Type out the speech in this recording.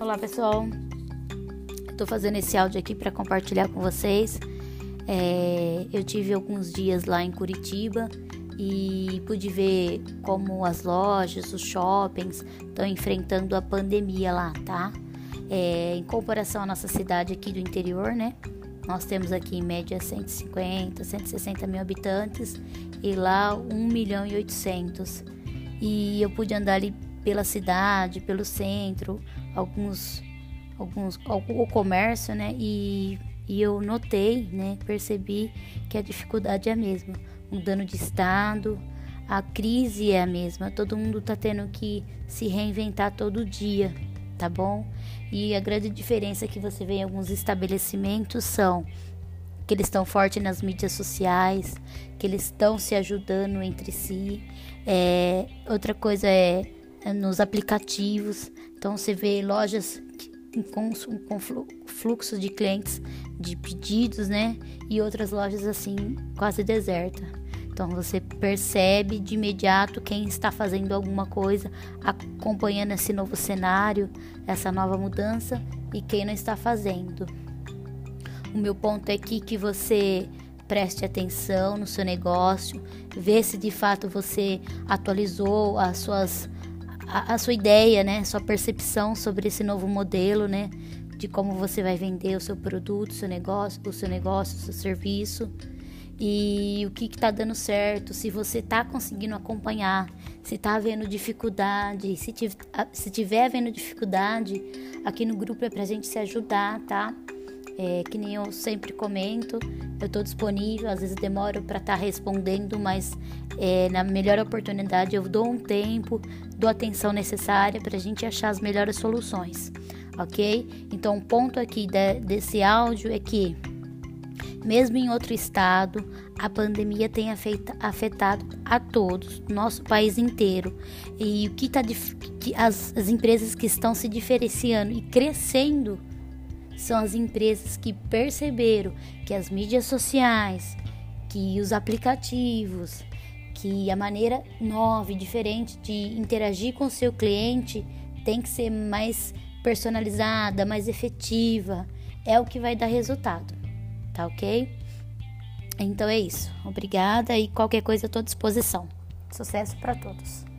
Olá pessoal, estou fazendo esse áudio aqui para compartilhar com vocês. É, eu tive alguns dias lá em Curitiba e pude ver como as lojas, os shoppings estão enfrentando a pandemia lá, tá? É, em comparação à nossa cidade aqui do interior, né? Nós temos aqui em média 150, 160 mil habitantes e lá 1 milhão e 800. E eu pude andar ali pela cidade, pelo centro, alguns, alguns o comércio, né? E, e eu notei, né? Percebi que a dificuldade é a mesma, mudando de estado, a crise é a mesma, todo mundo tá tendo que se reinventar todo dia, tá bom? E a grande diferença que você vê em alguns estabelecimentos são que eles estão fortes nas mídias sociais, que eles estão se ajudando entre si. É, outra coisa é é, nos aplicativos. Então você vê lojas com, com fluxo de clientes, de pedidos, né? E outras lojas assim, quase deserta. Então você percebe de imediato quem está fazendo alguma coisa, acompanhando esse novo cenário, essa nova mudança e quem não está fazendo. O meu ponto é aqui que você preste atenção no seu negócio, vê se de fato você atualizou as suas a, sua ideia, né, sua percepção sobre esse novo modelo, né, de como você vai vender o seu produto, o seu negócio, o seu negócio, o seu serviço. E o que está dando certo, se você está conseguindo acompanhar, se está havendo dificuldade, se, se tiver havendo dificuldade, aqui no grupo é para a gente se ajudar, tá? É, que nem eu sempre comento, eu estou disponível, às vezes demoro para estar tá respondendo, mas é, na melhor oportunidade eu dou um tempo, dou a atenção necessária para a gente achar as melhores soluções, ok? Então, o ponto aqui de, desse áudio é que, mesmo em outro estado, a pandemia tem afetado a todos, nosso país inteiro. E o que está as, as empresas que estão se diferenciando e crescendo são as empresas que perceberam que as mídias sociais, que os aplicativos, que a maneira nova e diferente de interagir com o seu cliente tem que ser mais personalizada, mais efetiva, é o que vai dar resultado, tá ok? Então é isso. Obrigada e qualquer coisa eu estou à disposição. Sucesso para todos.